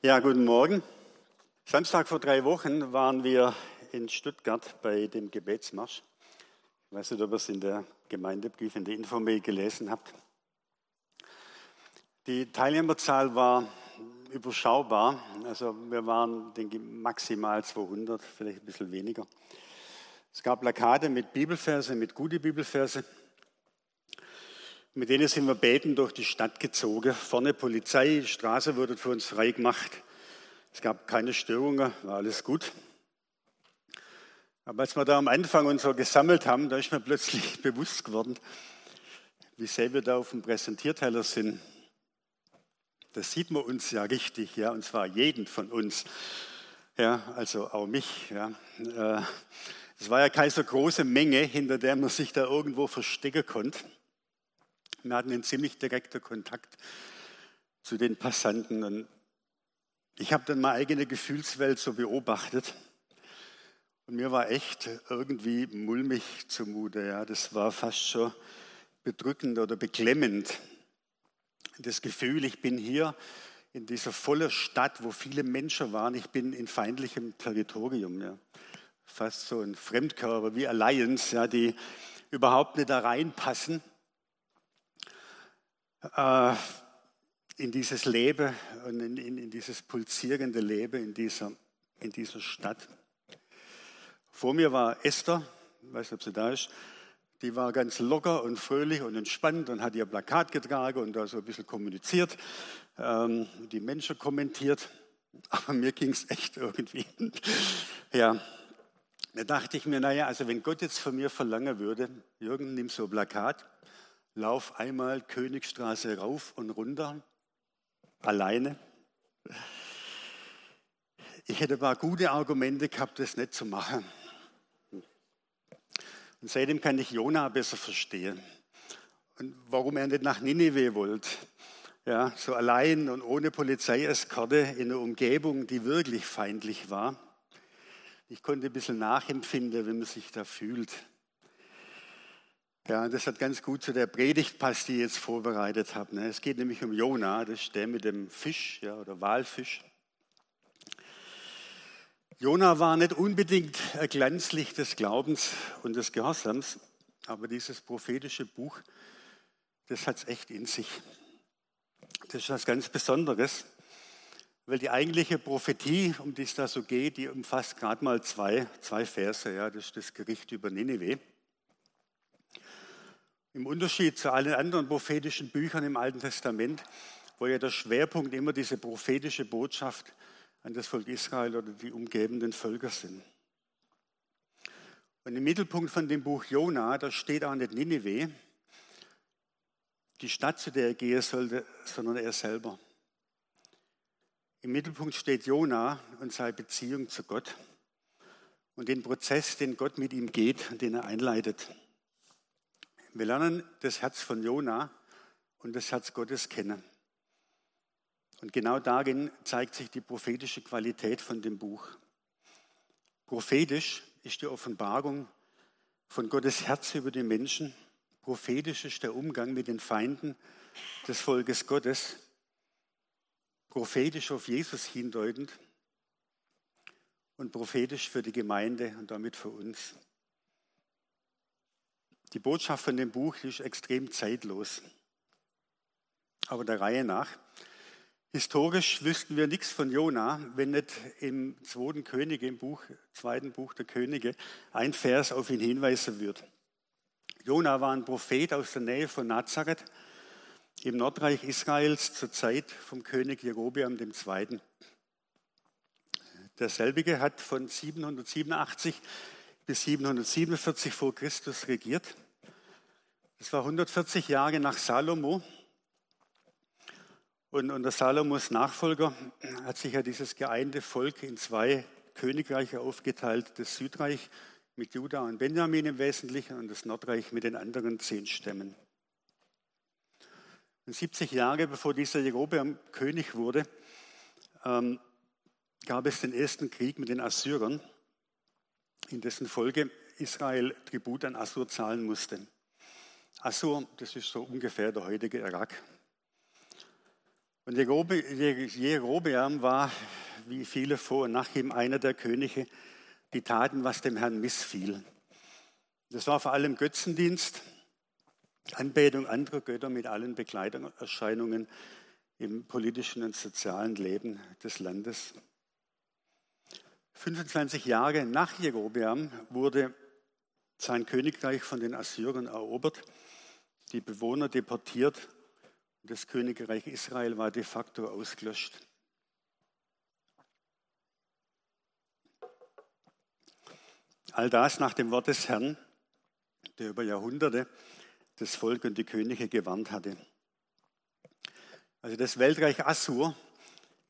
Ja, guten Morgen. Samstag vor drei Wochen waren wir in Stuttgart bei dem Gebetsmarsch. Ich weiß nicht, ob ihr es in der Gemeindebrief, in der Infomail gelesen habt. Die Teilnehmerzahl war überschaubar. Also wir waren, denke ich, maximal 200, vielleicht ein bisschen weniger. Es gab Plakate mit Bibelverse, mit gute Bibelverse. Mit denen sind wir beten durch die Stadt gezogen. Vorne Polizei, die Straße wurde für uns frei gemacht. Es gab keine Störungen, war alles gut. Aber als wir da am Anfang uns so gesammelt haben, da ist mir plötzlich bewusst geworden, wie sehr wir da auf dem Präsentierteller sind. Das sieht man uns ja richtig, ja, und zwar jeden von uns. Ja, also auch mich. Ja. Äh, es war ja keine so große Menge, hinter der man sich da irgendwo verstecken konnte. Wir hatten einen ziemlich direkten Kontakt zu den Passanten. Und ich habe dann meine eigene Gefühlswelt so beobachtet. Und mir war echt irgendwie mulmig zumute. Ja. Das war fast schon bedrückend oder beklemmend. Das Gefühl, ich bin hier in dieser vollen Stadt, wo viele Menschen waren. Ich bin in feindlichem Territorium. Ja. Fast so ein Fremdkörper wie Alliance, ja, die überhaupt nicht da reinpassen äh, in dieses Leben und in, in, in, dieses pulsierende Leben in dieser, in dieser Stadt. Vor mir war Esther, ich weiß nicht, ob sie da ist, die war ganz locker und fröhlich und entspannt und hat ihr Plakat getragen und da so ein bisschen kommuniziert, ähm, die Menschen kommentiert. Aber mir ging es echt irgendwie. ja, da dachte ich mir, naja, also wenn Gott jetzt von mir verlangen würde, Jürgen, nimm so ein Plakat lauf einmal Königstraße rauf und runter, alleine. Ich hätte ein paar gute Argumente gehabt, das nicht zu machen. Und seitdem kann ich Jona besser verstehen. Und warum er nicht nach Ninive wollte. Ja, so allein und ohne Polizeieskorte in einer Umgebung, die wirklich feindlich war. Ich konnte ein bisschen nachempfinden, wenn man sich da fühlt. Ja, das hat ganz gut zu der Predigt passt, die ich jetzt vorbereitet habe. Ne? Es geht nämlich um Jona, das ist der mit dem Fisch ja, oder Walfisch. Jona war nicht unbedingt ein Glanzlicht des Glaubens und des Gehorsams, aber dieses prophetische Buch, das hat es echt in sich. Das ist was ganz Besonderes, weil die eigentliche Prophetie, um die es da so geht, die umfasst gerade mal zwei, zwei Verse. Ja, das ist das Gericht über Nineveh. Im Unterschied zu allen anderen prophetischen Büchern im Alten Testament, wo ja der Schwerpunkt immer diese prophetische Botschaft an das Volk Israel oder die umgebenden Völker sind. Und im Mittelpunkt von dem Buch Jona, da steht auch nicht Nineveh, die Stadt, zu der er gehen sollte, sondern er selber. Im Mittelpunkt steht Jona und seine Beziehung zu Gott und den Prozess, den Gott mit ihm geht und den er einleitet. Wir lernen das Herz von Jona und das Herz Gottes kennen. Und genau darin zeigt sich die prophetische Qualität von dem Buch. Prophetisch ist die Offenbarung von Gottes Herz über die Menschen. Prophetisch ist der Umgang mit den Feinden des Volkes Gottes. Prophetisch auf Jesus hindeutend und prophetisch für die Gemeinde und damit für uns. Die Botschaft von dem Buch ist extrem zeitlos. Aber der Reihe nach. Historisch wüssten wir nichts von Jona, wenn nicht im zweiten Könige, im Buch, zweiten Buch der Könige, ein Vers auf ihn hinweisen wird. Jona war ein Prophet aus der Nähe von Nazareth im Nordreich Israels zur Zeit vom König Jerobeam II. Derselbige hat von 787 bis 747 vor Christus regiert. Das war 140 Jahre nach Salomo. Und unter Salomos Nachfolger hat sich ja dieses geeinte Volk in zwei Königreiche aufgeteilt. Das Südreich mit Juda und Benjamin im Wesentlichen und das Nordreich mit den anderen zehn Stämmen. Und 70 Jahre bevor dieser Jerobeam König wurde, ähm, gab es den ersten Krieg mit den Assyrern in dessen Folge Israel Tribut an Assur zahlen musste. Assur, das ist so ungefähr der heutige Irak. Und Jerobeam war, wie viele vor und nach ihm, einer der Könige, die taten, was dem Herrn missfiel. Das war vor allem Götzendienst, Anbetung anderer Götter mit allen Begleiterscheinungen im politischen und sozialen Leben des Landes. 25 Jahre nach Jerobeam wurde sein Königreich von den Assyrern erobert, die Bewohner deportiert und das Königreich Israel war de facto ausgelöscht. All das nach dem Wort des Herrn, der über Jahrhunderte das Volk und die Könige gewarnt hatte. Also das Weltreich Assur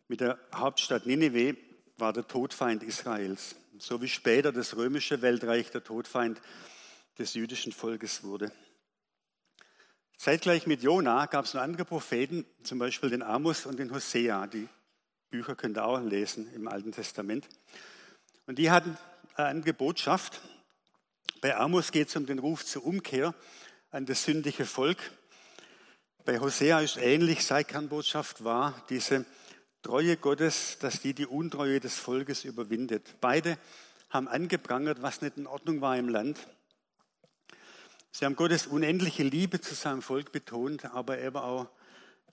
mit der Hauptstadt Nineveh war der Todfeind Israels, so wie später das römische Weltreich der Todfeind des jüdischen Volkes wurde. Zeitgleich mit Jona gab es noch andere Propheten, zum Beispiel den Amos und den Hosea. Die Bücher könnt ihr auch lesen im Alten Testament. Und die hatten eine Botschaft. Bei Amos geht es um den Ruf zur Umkehr an das sündige Volk. Bei Hosea ist ähnlich, seine Kernbotschaft war diese Treue Gottes, dass die die Untreue des Volkes überwindet. Beide haben angeprangert, was nicht in Ordnung war im Land. Sie haben Gottes unendliche Liebe zu seinem Volk betont, aber eben auch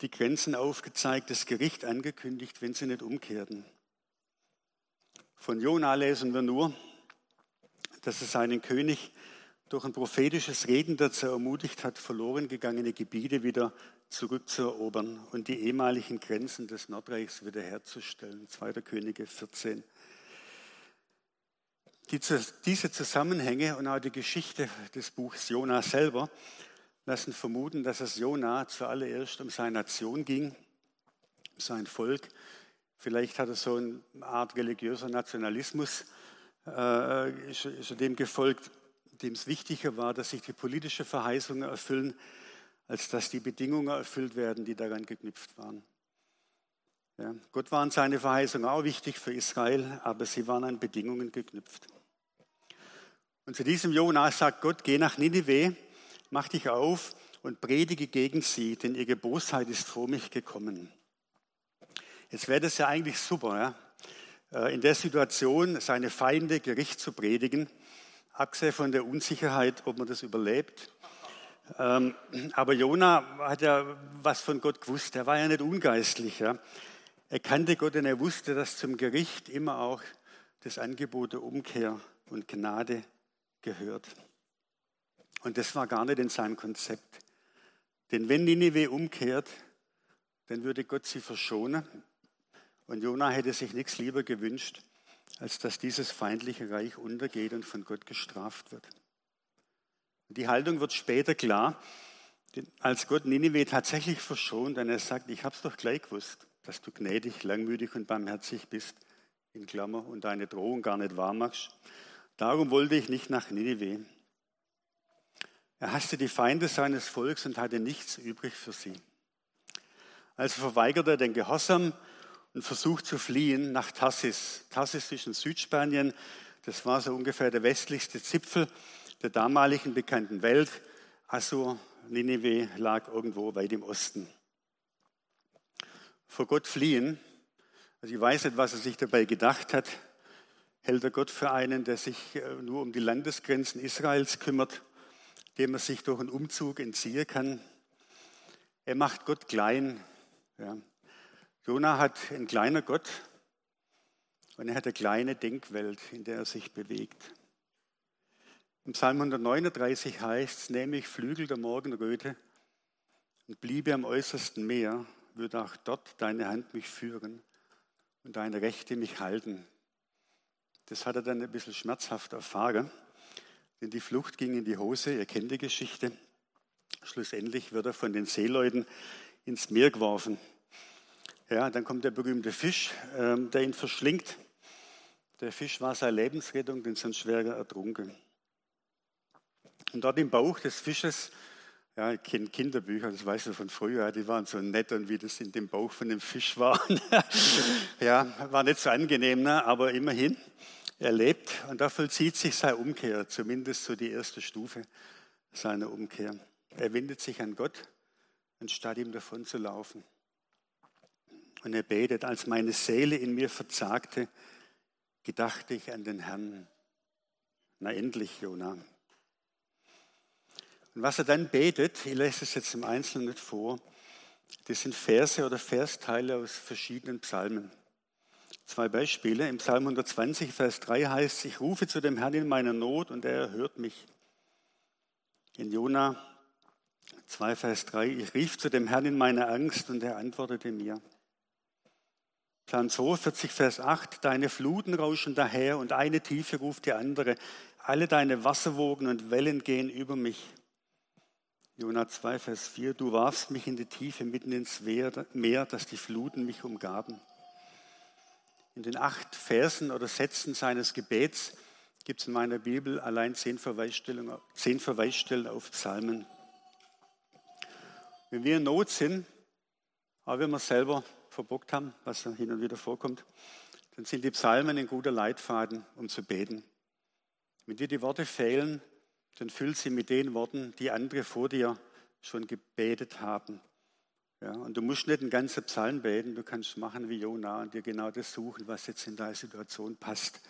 die Grenzen aufgezeigt, das Gericht angekündigt, wenn sie nicht umkehrten. Von Jona lesen wir nur, dass er seinen König durch ein prophetisches Reden dazu ermutigt hat, verloren gegangene Gebiete wieder zurückzuerobern und die ehemaligen Grenzen des Nordreichs wiederherzustellen. 2. Könige 14. Die, diese Zusammenhänge und auch die Geschichte des Buchs Jona selber lassen vermuten, dass es Jona zuallererst um seine Nation ging, um sein Volk. Vielleicht hat er so eine Art religiöser Nationalismus äh, ist, ist dem gefolgt, dem es wichtiger war, dass sich die politische Verheißungen erfüllen, als dass die Bedingungen erfüllt werden, die daran geknüpft waren. Ja, Gott waren seine Verheißungen auch wichtig für Israel, aber sie waren an Bedingungen geknüpft. Und zu diesem Jonas sagt Gott, geh nach Ninive, mach dich auf und predige gegen sie, denn ihre Bosheit ist vor mich gekommen. Jetzt wäre das ja eigentlich super, ja? Äh, in der Situation seine Feinde Gericht zu predigen, abgesehen von der Unsicherheit, ob man das überlebt. Ähm, aber Jona hat ja was von Gott gewusst. Er war ja nicht ungeistlich. Ja? Er kannte Gott und er wusste, dass zum Gericht immer auch das Angebot der Umkehr und Gnade gehört. Und das war gar nicht in seinem Konzept. Denn wenn Ninive umkehrt, dann würde Gott sie verschonen und Jona hätte sich nichts lieber gewünscht, als dass dieses feindliche Reich untergeht und von Gott gestraft wird. Die Haltung wird später klar, als Gott Ninive tatsächlich verschont, und er sagt, ich habe es doch gleich gewusst, dass du gnädig, langmütig und barmherzig bist, in Klammer, und deine Drohung gar nicht wahr machst. Darum wollte ich nicht nach Ninive. Er hasste die Feinde seines Volks und hatte nichts übrig für sie. Also verweigerte er den Gehorsam und versucht zu fliehen nach Tassis. Tassis ist in Südspanien. Das war so ungefähr der westlichste Zipfel der damaligen bekannten Welt. Assur, Nineveh lag irgendwo weit im Osten. Vor Gott fliehen, also ich weiß nicht, was er sich dabei gedacht hat, hält er Gott für einen, der sich äh, nur um die Landesgrenzen Israels kümmert, dem er sich durch einen Umzug entziehen kann. Er macht Gott klein. Ja. Jona hat ein kleiner Gott und er hat eine kleine Denkwelt, in der er sich bewegt. Im Psalm 139 heißt es, nehme ich Flügel der Morgenröte und bliebe am äußersten Meer, würde auch dort deine Hand mich führen und deine Rechte mich halten. Das hat er dann ein bisschen schmerzhaft erfahren, denn die Flucht ging in die Hose, ihr kennt die Geschichte. Schlussendlich wird er von den Seeleuten ins Meer geworfen. Ja, dann kommt der berühmte Fisch, ähm, der ihn verschlingt. Der Fisch war seine Lebensrettung, denn sonst wäre er ertrunken. Und dort im Bauch des Fisches, ja, ich kenne Kinderbücher, das weiß ich von früher, die waren so nett und wie das in dem Bauch von dem Fisch war. ja, war nicht so angenehm, ne? aber immerhin, er lebt und da vollzieht sich seine Umkehr, zumindest so die erste Stufe seiner Umkehr. Er wendet sich an Gott, anstatt ihm davon zu laufen. Und er betet, als meine Seele in mir verzagte, gedachte ich an den Herrn. Na endlich, Jona. Und was er dann betet, ich lese es jetzt im Einzelnen nicht vor, das sind Verse oder Versteile aus verschiedenen Psalmen. Zwei Beispiele. Im Psalm 120, Vers 3 heißt, ich rufe zu dem Herrn in meiner Not und er hört mich. In Jona 2, Vers 3, ich rief zu dem Herrn in meiner Angst und er antwortete mir. Psalm 42, Vers 8, deine Fluten rauschen daher und eine Tiefe ruft die andere. Alle deine Wasserwogen und Wellen gehen über mich. Jona 2, Vers 4, du warfst mich in die Tiefe mitten ins Meer, dass die Fluten mich umgaben. In den acht Versen oder Sätzen seines Gebets gibt es in meiner Bibel allein zehn Verweisstellen, zehn Verweisstellen auf Psalmen. Wenn wir in Not sind, aber wenn wir selber verbockt haben, was hin und wieder vorkommt, dann sind die Psalmen ein guter Leitfaden, um zu beten. Wenn dir die Worte fehlen, dann füll sie mit den Worten, die andere vor dir schon gebetet haben. Ja, und du musst nicht einen ganzen Psalm beten, du kannst machen wie Jona und dir genau das suchen, was jetzt in deine Situation passt.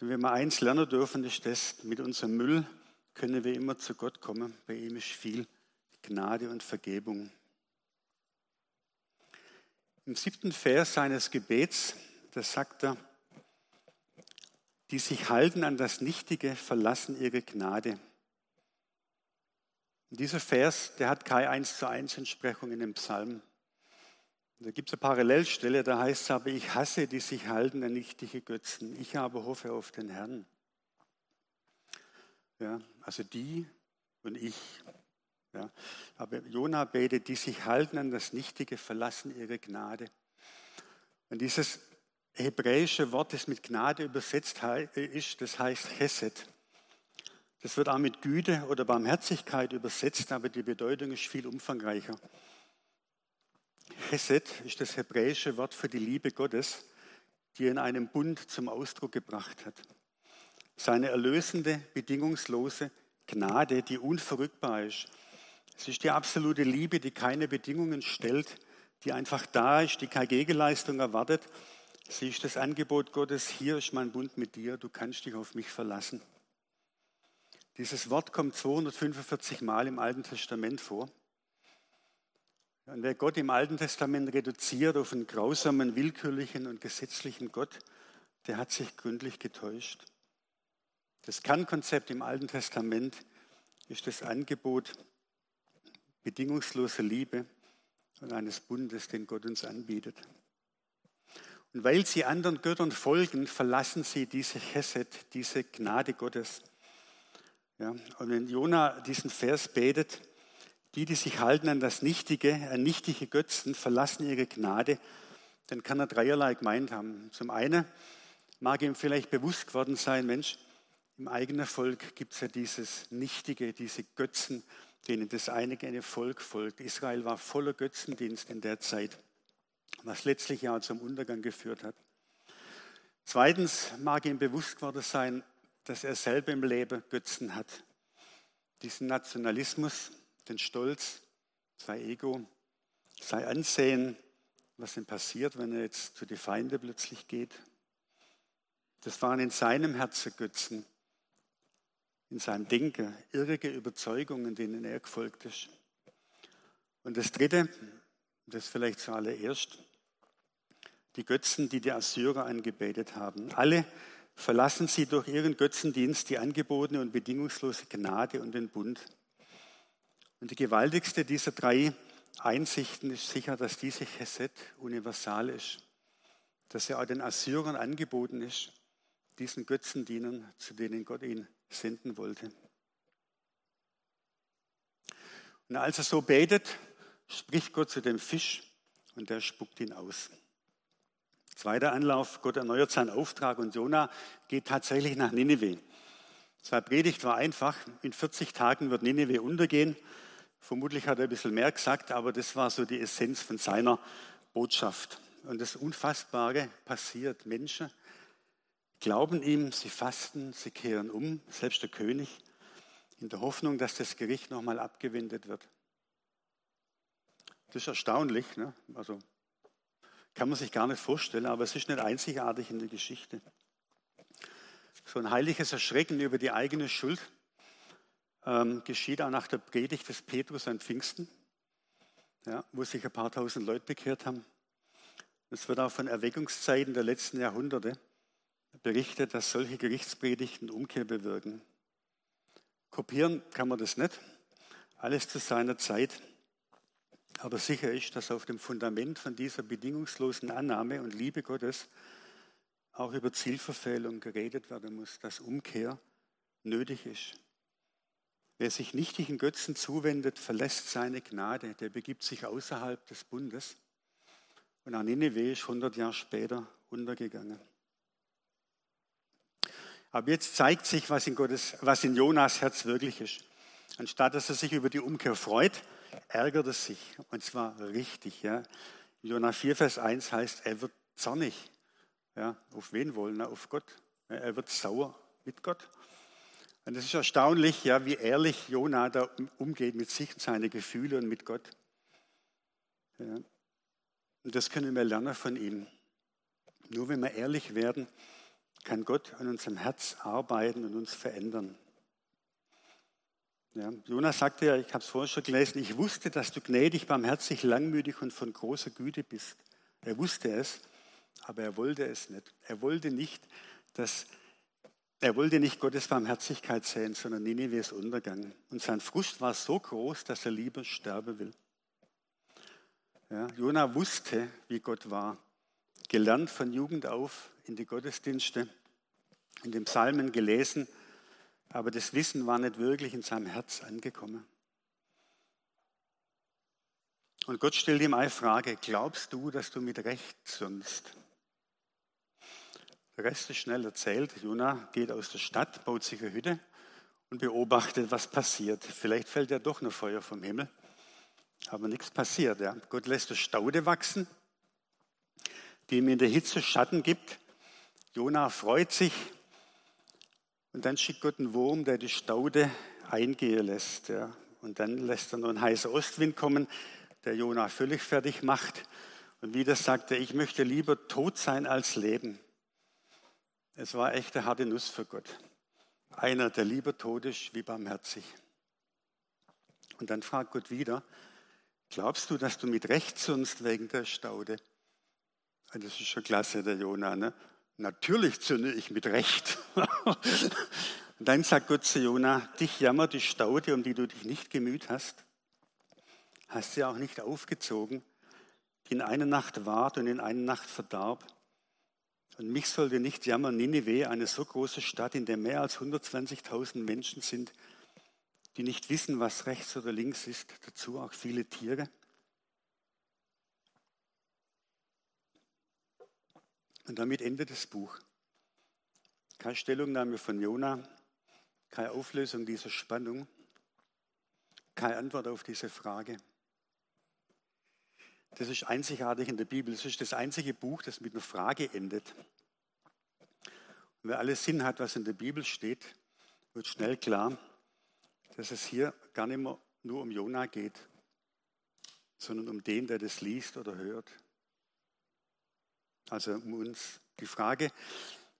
Und wenn wir eins lernen dürfen, ist das, mit unserem Müll können wir immer zu Gott kommen. Bei ihm ist viel Gnade und Vergebung. Im siebten Vers seines Gebets, da sagt er, die sich halten an das Nichtige, verlassen ihre Gnade. Und dieser Vers, der hat keine eins zu eins Entsprechung in dem Psalm. Da gibt es eine Parallelstelle, da heißt es aber, ich hasse die sich halten an nichtige Götzen. Ich aber hoffe auf den Herrn. Ja, also die und ich. Ja. Aber Jona betet, die sich halten an das Nichtige, verlassen ihre Gnade. Und dieses hebräische Wort, das mit Gnade übersetzt ist, das heißt Chesed. Das wird auch mit Güte oder Barmherzigkeit übersetzt, aber die Bedeutung ist viel umfangreicher. Chesed ist das hebräische Wort für die Liebe Gottes, die er in einem Bund zum Ausdruck gebracht hat. Seine erlösende, bedingungslose Gnade, die unverrückbar ist, es ist die absolute Liebe, die keine Bedingungen stellt, die einfach da ist, die keine Gegenleistung erwartet. Sie ist das Angebot Gottes, hier ist mein Bund mit dir, du kannst dich auf mich verlassen. Dieses Wort kommt 245 Mal im Alten Testament vor. Und wer Gott im Alten Testament reduziert auf einen grausamen, willkürlichen und gesetzlichen Gott, der hat sich gründlich getäuscht. Das Kernkonzept im Alten Testament ist das Angebot bedingungsloser Liebe und eines Bundes, den Gott uns anbietet. Und weil sie anderen Göttern folgen, verlassen sie diese Chesed, diese Gnade Gottes. Ja, und wenn Jona diesen Vers betet, die, die sich halten an das Nichtige, an nichtige Götzen, verlassen ihre Gnade, dann kann er dreierlei gemeint haben. Zum einen mag ihm vielleicht bewusst geworden sein, Mensch, im eigenen Volk gibt es ja dieses Nichtige, diese Götzen, denen das einige Volk folgt. Israel war voller Götzendienst in der Zeit, was letztlich ja zum Untergang geführt hat. Zweitens mag ihm bewusst geworden sein, dass er selber im Leben Götzen hat. Diesen Nationalismus, den Stolz, sein Ego, sein Ansehen, was ihm passiert, wenn er jetzt zu den Feinden plötzlich geht. Das waren in seinem Herzen Götzen in seinem Denken, irrige Überzeugungen, denen er gefolgt ist. Und das Dritte, das vielleicht zuallererst, die Götzen, die die Assyrer angebetet haben. Alle verlassen sie durch ihren Götzendienst die angebotene und bedingungslose Gnade und den Bund. Und die gewaltigste dieser drei Einsichten ist sicher, dass diese Chesed universal ist, dass er auch den Assyrern angeboten ist, diesen Götzendienern, zu denen Gott ihn senden wollte. Und als er so betet, spricht Gott zu dem Fisch und der spuckt ihn aus. Zweiter Anlauf, Gott erneuert seinen Auftrag und Jona geht tatsächlich nach Nineveh. Seine Predigt war einfach, in 40 Tagen wird Nineveh untergehen. Vermutlich hat er ein bisschen mehr gesagt, aber das war so die Essenz von seiner Botschaft. Und das Unfassbare passiert. Menschen glauben ihm, sie fasten, sie kehren um, selbst der König, in der Hoffnung, dass das Gericht nochmal abgewendet wird. Das ist erstaunlich. Ne? Also Kann man sich gar nicht vorstellen, aber es ist nicht einzigartig in der Geschichte. So ein heiliges Erschrecken über die eigene Schuld ähm, geschieht auch nach der Predigt des Petrus an Pfingsten, ja, wo sich ein paar tausend Leute bekehrt haben. Es wird auch von Erweckungszeiten der letzten Jahrhunderte berichtet, dass solche Gerichtspredigten Umkehr bewirken. Kopieren kann man das nicht, alles zu seiner Zeit. Aber sicher ist, dass auf dem Fundament von dieser bedingungslosen Annahme und Liebe Gottes auch über Zielverfehlung geredet werden muss, dass Umkehr nötig ist. Wer sich nichtigen Götzen zuwendet, verlässt seine Gnade, der begibt sich außerhalb des Bundes. Und auch Nineveh ist 100 Jahre später untergegangen. Aber jetzt zeigt sich, was in, Gottes, was in Jonas Herz wirklich ist. Anstatt dass er sich über die Umkehr freut, ärgert er sich. Und zwar richtig. Ja. Jonas 4, Vers 1 heißt, er wird zornig. Ja, auf wen wollen? Auf Gott. Ja, er wird sauer mit Gott. Und es ist erstaunlich, ja, wie ehrlich Jonah da umgeht mit sich und seinen Gefühlen und mit Gott. Ja. Und das können wir lernen von ihm. Nur wenn wir ehrlich werden, kann Gott an unserem Herz arbeiten und uns verändern. Ja, Jonas sagte ja, ich habe es vorher schon gelesen, ich wusste, dass du gnädig, barmherzig, langmütig und von großer Güte bist. Er wusste es, aber er wollte es nicht. Er wollte nicht, dass er wollte nicht Gottes Barmherzigkeit sehen, sondern Ninives Untergang. Und sein Frust war so groß, dass er lieber sterben will. Ja, Jona wusste, wie Gott war, gelernt von Jugend auf in die Gottesdienste, in den Psalmen gelesen, aber das Wissen war nicht wirklich in seinem Herz angekommen. Und Gott stellt ihm eine Frage, glaubst du, dass du mit Recht sonst? Der Rest ist schnell erzählt. Jona geht aus der Stadt, baut sich eine Hütte und beobachtet, was passiert. Vielleicht fällt ja doch noch Feuer vom Himmel, aber nichts passiert. Ja. Gott lässt eine Staude wachsen, die ihm in der Hitze Schatten gibt. Jona freut sich und dann schickt Gott einen Wurm, der die Staude eingehen lässt. Ja. Und dann lässt er noch einen heißen Ostwind kommen, der Jona völlig fertig macht. Und wieder sagt er, ich möchte lieber tot sein als leben. Es war echt eine harte Nuss für Gott. Einer, der lieber tot ist wie barmherzig. Und dann fragt Gott wieder, glaubst du, dass du mit Recht sonst wegen der Staude? Das ist schon klasse, der Jona. Ne? Natürlich zünde ich mit Recht. Und dann sagt Gott zu Jona, dich jammert die Staude, um die du dich nicht gemüht hast. Hast sie auch nicht aufgezogen, die in einer Nacht ward und in einer Nacht verdarb. Und mich sollte nicht jammern, Ninive, eine so große Stadt, in der mehr als 120.000 Menschen sind, die nicht wissen, was rechts oder links ist, dazu auch viele Tiere. Und damit endet das Buch. Keine Stellungnahme von Jona, keine Auflösung dieser Spannung, keine Antwort auf diese Frage. Das ist einzigartig in der Bibel. Das ist das einzige Buch, das mit einer Frage endet. Und wer alles Sinn hat, was in der Bibel steht, wird schnell klar, dass es hier gar nicht mehr nur um Jona geht, sondern um den, der das liest oder hört. Also um uns. Die Frage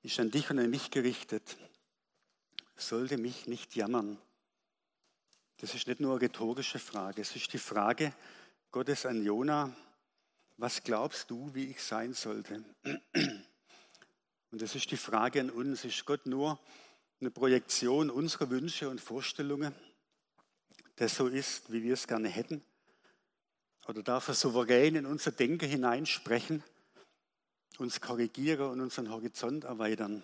ist an dich und an mich gerichtet. Sollte mich nicht jammern? Das ist nicht nur eine rhetorische Frage, es ist die Frage Gottes an Jona, was glaubst du, wie ich sein sollte? Und das ist die Frage an uns. Ist Gott nur eine Projektion unserer Wünsche und Vorstellungen, der so ist, wie wir es gerne hätten? Oder darf er souverän in unser Denken hineinsprechen, uns korrigieren und unseren Horizont erweitern?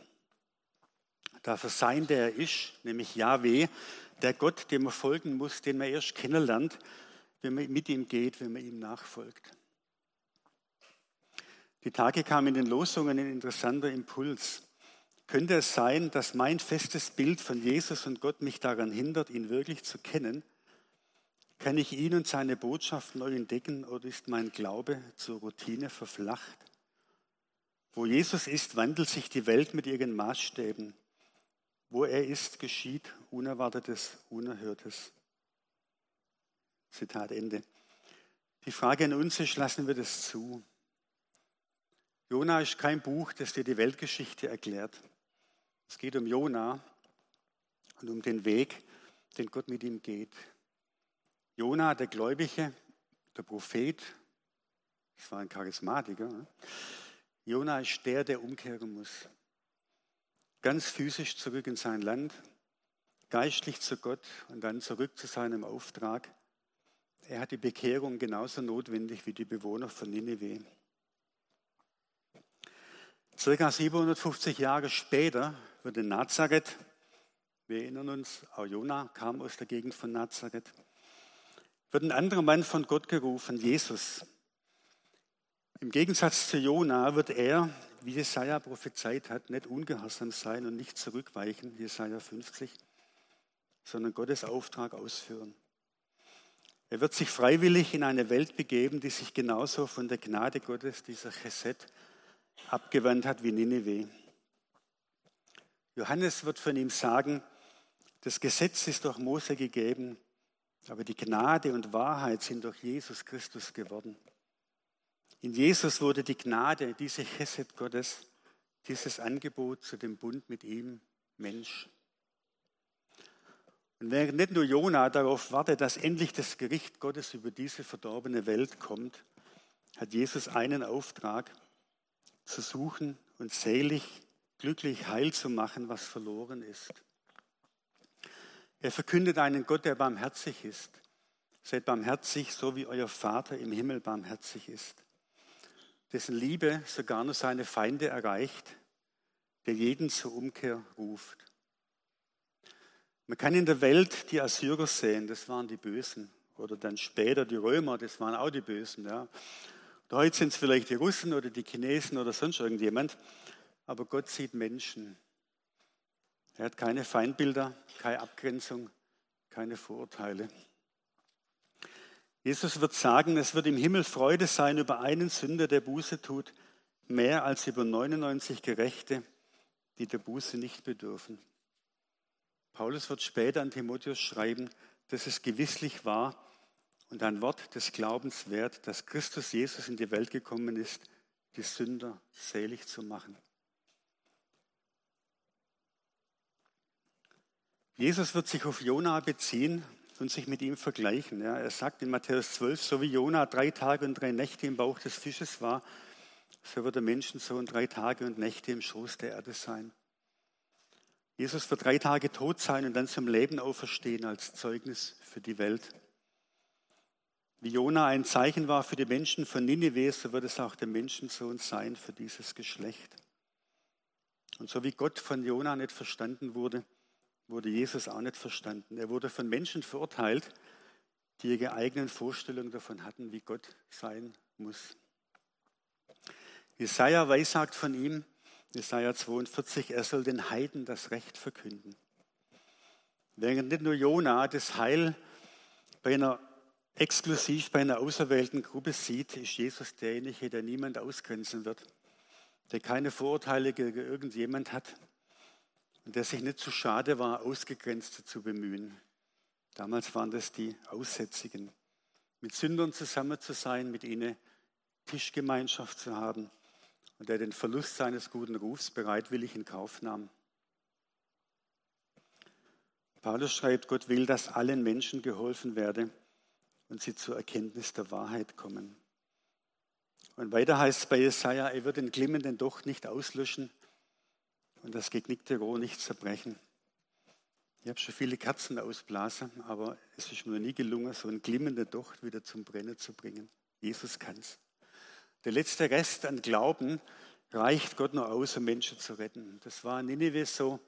Darf er sein, der er ist, nämlich Yahweh, der Gott, dem man folgen muss, den man erst kennenlernt, wenn man mit ihm geht, wenn man ihm nachfolgt? Die Tage kamen in den Losungen ein interessanter Impuls. Könnte es sein, dass mein festes Bild von Jesus und Gott mich daran hindert, ihn wirklich zu kennen? Kann ich ihn und seine Botschaft neu entdecken oder ist mein Glaube zur Routine verflacht? Wo Jesus ist, wandelt sich die Welt mit ihren Maßstäben. Wo er ist, geschieht Unerwartetes, Unerhörtes. Zitat Ende. Die Frage an uns ist, lassen wir das zu? Jona ist kein Buch, das dir die Weltgeschichte erklärt. Es geht um Jona und um den Weg, den Gott mit ihm geht. Jona, der Gläubige, der Prophet, das war ein Charismatiker. Jona ist der, der umkehren muss. Ganz physisch zurück in sein Land, geistlich zu Gott und dann zurück zu seinem Auftrag. Er hat die Bekehrung genauso notwendig wie die Bewohner von Nineveh. Circa 750 Jahre später wird in Nazareth, wir erinnern uns, auch Jona kam aus der Gegend von Nazareth, wird ein anderer Mann von Gott gerufen, Jesus. Im Gegensatz zu Jona wird er, wie Jesaja prophezeit hat, nicht ungehorsam sein und nicht zurückweichen, Jesaja 50, sondern Gottes Auftrag ausführen. Er wird sich freiwillig in eine Welt begeben, die sich genauso von der Gnade Gottes, dieser Chesed, abgewandt hat wie Nineveh. Johannes wird von ihm sagen, das Gesetz ist durch Mose gegeben, aber die Gnade und Wahrheit sind durch Jesus Christus geworden. In Jesus wurde die Gnade, diese Chesed Gottes, dieses Angebot zu dem Bund mit ihm Mensch. Und während nicht nur Jona darauf wartet, dass endlich das Gericht Gottes über diese verdorbene Welt kommt, hat Jesus einen Auftrag, zu suchen und selig, glücklich, heil zu machen, was verloren ist. Er verkündet einen Gott, der barmherzig ist. Seid barmherzig, so wie euer Vater im Himmel barmherzig ist. Dessen Liebe sogar nur seine Feinde erreicht, der jeden zur Umkehr ruft. Man kann in der Welt die Assyrer sehen, das waren die Bösen. Oder dann später die Römer, das waren auch die Bösen. Ja. Heute sind es vielleicht die Russen oder die Chinesen oder sonst irgendjemand. Aber Gott sieht Menschen. Er hat keine Feindbilder, keine Abgrenzung, keine Vorurteile. Jesus wird sagen, es wird im Himmel Freude sein über einen Sünder, der Buße tut, mehr als über 99 Gerechte, die der Buße nicht bedürfen. Paulus wird später an Timotheus schreiben, dass es gewisslich war und ein Wort des Glaubens wert, dass Christus Jesus in die Welt gekommen ist, die Sünder selig zu machen. Jesus wird sich auf Jona beziehen und sich mit ihm vergleichen. Ja, er sagt in Matthäus 12, so wie Jona drei Tage und drei Nächte im Bauch des Fisches war, so wird der Menschensohn drei Tage und Nächte im Schoß der Erde sein. Jesus wird drei Tage tot sein und dann zum Leben auferstehen als Zeugnis für die Welt. Wie Jona ein Zeichen war für die Menschen von Ninive, so wird es auch der Menschensohn sein für dieses Geschlecht. Und so wie Gott von Jona nicht verstanden wurde, wurde Jesus auch nicht verstanden. Er wurde von Menschen verurteilt, die ihre eigenen Vorstellungen davon hatten, wie Gott sein muss. Jesaja weissagt von ihm, Jesaja 42, er soll den Heiden das Recht verkünden. Während nicht nur Jona das Heil bei einer exklusiv bei einer auserwählten Gruppe sieht, ist Jesus derjenige, der niemand ausgrenzen wird, der keine Vorurteile gegen irgendjemand hat und der sich nicht zu schade war, Ausgegrenzte zu bemühen. Damals waren das die Aussätzigen. Mit Sündern zusammen zu sein, mit ihnen Tischgemeinschaft zu haben und der den Verlust seines guten Rufs bereitwillig in Kauf nahm. Paulus schreibt, Gott will, dass allen Menschen geholfen werde und sie zur Erkenntnis der Wahrheit kommen. Und weiter heißt es bei Jesaja, er wird den glimmenden Docht nicht auslöschen und das geknickte Rohr nicht zerbrechen. Ich habe schon viele Kerzen ausblasen, aber es ist mir nie gelungen, so einen glimmenden Docht wieder zum Brennen zu bringen. Jesus kann es. Der letzte Rest an Glauben reicht Gott nur aus, um Menschen zu retten. Das war in Nineveh so,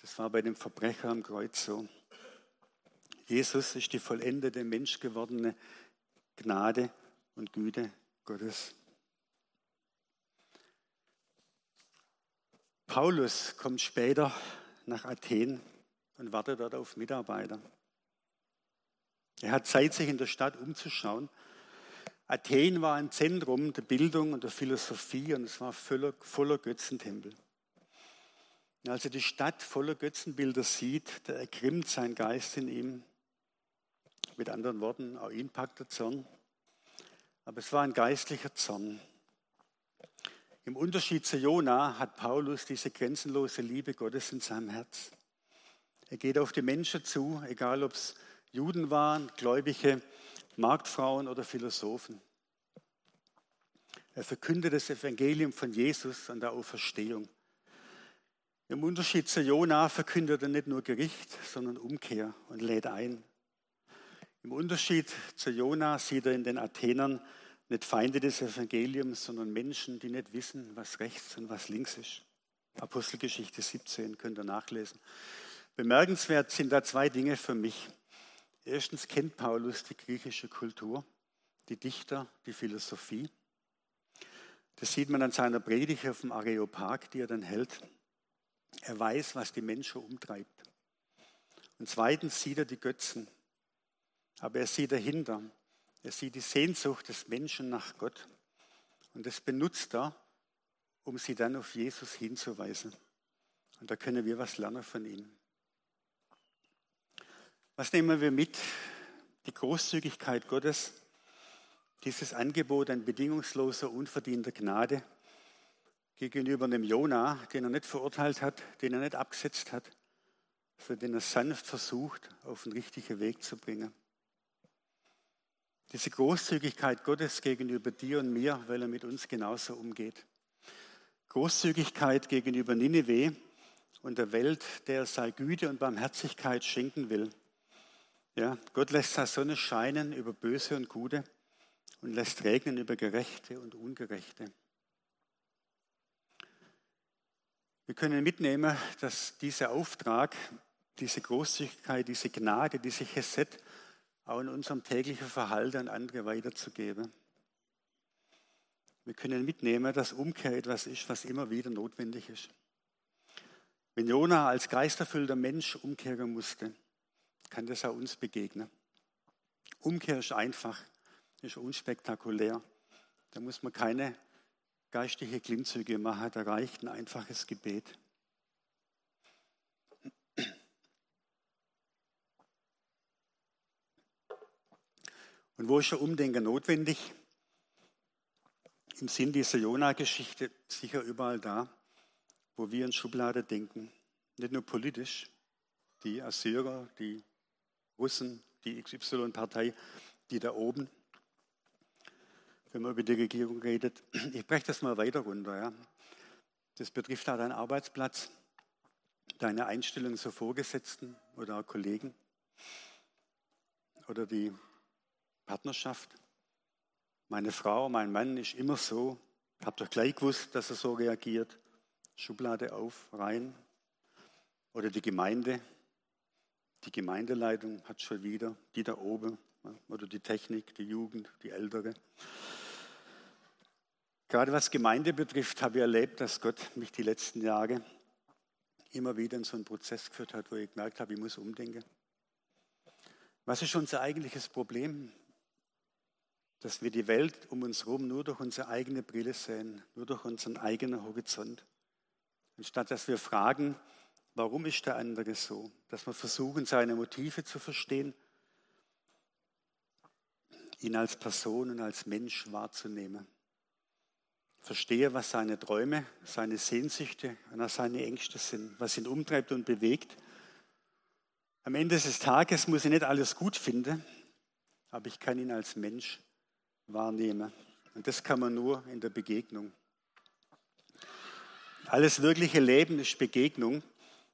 das war bei dem Verbrecher am Kreuz so. Jesus ist die vollendete, menschgewordene Gnade und Güte Gottes. Paulus kommt später nach Athen und wartet dort auf Mitarbeiter. Er hat Zeit, sich in der Stadt umzuschauen Athen war ein Zentrum der Bildung und der Philosophie und es war voller, voller Götzentempel. Als er die Stadt voller Götzenbilder sieht, da ergrimmt sein Geist in ihm. Mit anderen Worten, auch ihn packt der Zorn. Aber es war ein geistlicher Zorn. Im Unterschied zu Jona hat Paulus diese grenzenlose Liebe Gottes in seinem Herz. Er geht auf die Menschen zu, egal ob es Juden waren, Gläubige, Marktfrauen oder Philosophen. Er verkündet das Evangelium von Jesus und der Auferstehung. Im Unterschied zu Jona verkündet er nicht nur Gericht, sondern Umkehr und lädt ein. Im Unterschied zu Jona sieht er in den Athenern nicht Feinde des Evangeliums, sondern Menschen, die nicht wissen, was rechts und was links ist. Apostelgeschichte 17 könnt ihr nachlesen. Bemerkenswert sind da zwei Dinge für mich. Erstens kennt Paulus die griechische Kultur, die Dichter, die Philosophie. Das sieht man an seiner Predigt auf dem Areopag, die er dann hält. Er weiß, was die Menschen umtreibt. Und zweitens sieht er die Götzen, aber er sieht dahinter. Er sieht die Sehnsucht des Menschen nach Gott. Und das benutzt er, um sie dann auf Jesus hinzuweisen. Und da können wir was lernen von ihm. Was nehmen wir mit? Die Großzügigkeit Gottes, dieses Angebot an bedingungsloser, unverdienter Gnade gegenüber einem Jona, den er nicht verurteilt hat, den er nicht abgesetzt hat, sondern den er sanft versucht, auf den richtigen Weg zu bringen. Diese Großzügigkeit Gottes gegenüber dir und mir, weil er mit uns genauso umgeht. Großzügigkeit gegenüber Nineveh und der Welt, der er sei Güte und Barmherzigkeit schenken will. Ja, Gott lässt seine Sonne scheinen über Böse und Gute und lässt regnen über Gerechte und Ungerechte. Wir können mitnehmen, dass dieser Auftrag, diese Großzügigkeit, diese Gnade, diese Chesed auch in unserem täglichen Verhalten an andere weiterzugeben. Wir können mitnehmen, dass Umkehr etwas ist, was immer wieder notwendig ist. Wenn Jona als geisterfüllter Mensch umkehren musste, kann das auch uns begegnen. Umkehr ist einfach, ist unspektakulär. Da muss man keine geistige Klimmzüge machen, da reicht ein einfaches Gebet. Und wo ist ein Umdenken notwendig? Im Sinn dieser Jona-Geschichte sicher überall da, wo wir in Schublade denken. Nicht nur politisch, die Assyrer, die Russen, die XY-Partei, die da oben, wenn man über die Regierung redet. Ich breche das mal weiter runter. Ja. Das betrifft auch deinen Arbeitsplatz, deine Einstellung zu Vorgesetzten oder Kollegen oder die Partnerschaft. Meine Frau, mein Mann ist immer so. Habt doch gleich gewusst, dass er so reagiert. Schublade auf, rein. Oder die Gemeinde. Die Gemeindeleitung hat schon wieder, die da oben. Oder die Technik, die Jugend, die Ältere. Gerade was Gemeinde betrifft, habe ich erlebt, dass Gott mich die letzten Jahre immer wieder in so einen Prozess geführt hat, wo ich gemerkt habe, ich muss umdenken. Was ist unser eigentliches Problem? Dass wir die Welt um uns herum nur durch unsere eigene Brille sehen, nur durch unseren eigenen Horizont. Anstatt dass wir fragen, warum ist der andere so, dass wir versuchen, seine Motive zu verstehen, ihn als Person und als Mensch wahrzunehmen. Verstehe, was seine Träume, seine Sehnsüchte und seine Ängste sind, was ihn umtreibt und bewegt. Am Ende des Tages muss ich nicht alles gut finden, aber ich kann ihn als Mensch wahrnehme. Und das kann man nur in der Begegnung. Alles wirkliche Leben ist Begegnung.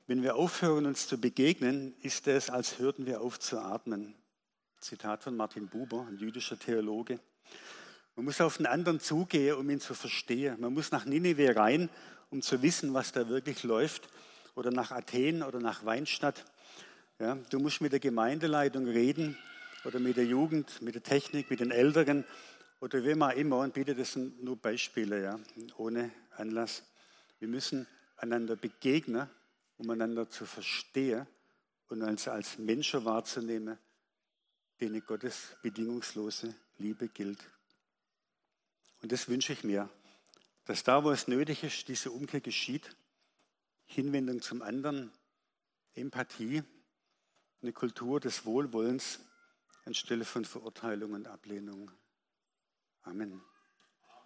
Wenn wir aufhören, uns zu begegnen, ist es, als hörten wir auf zu atmen. Zitat von Martin Buber, ein jüdischer Theologe. Man muss auf den anderen zugehen, um ihn zu verstehen. Man muss nach Ninive rein, um zu wissen, was da wirklich läuft. Oder nach Athen oder nach Weinstadt. Ja, du musst mit der Gemeindeleitung reden oder mit der Jugend, mit der Technik, mit den Älteren oder wie man immer, und bitte, das sind nur Beispiele, ja, ohne Anlass. Wir müssen einander begegnen, um einander zu verstehen und uns als Menschen wahrzunehmen, denen Gottes bedingungslose Liebe gilt. Und das wünsche ich mir, dass da, wo es nötig ist, diese Umkehr geschieht, Hinwendung zum anderen, Empathie, eine Kultur des Wohlwollens anstelle von Verurteilung und Ablehnung. Amen.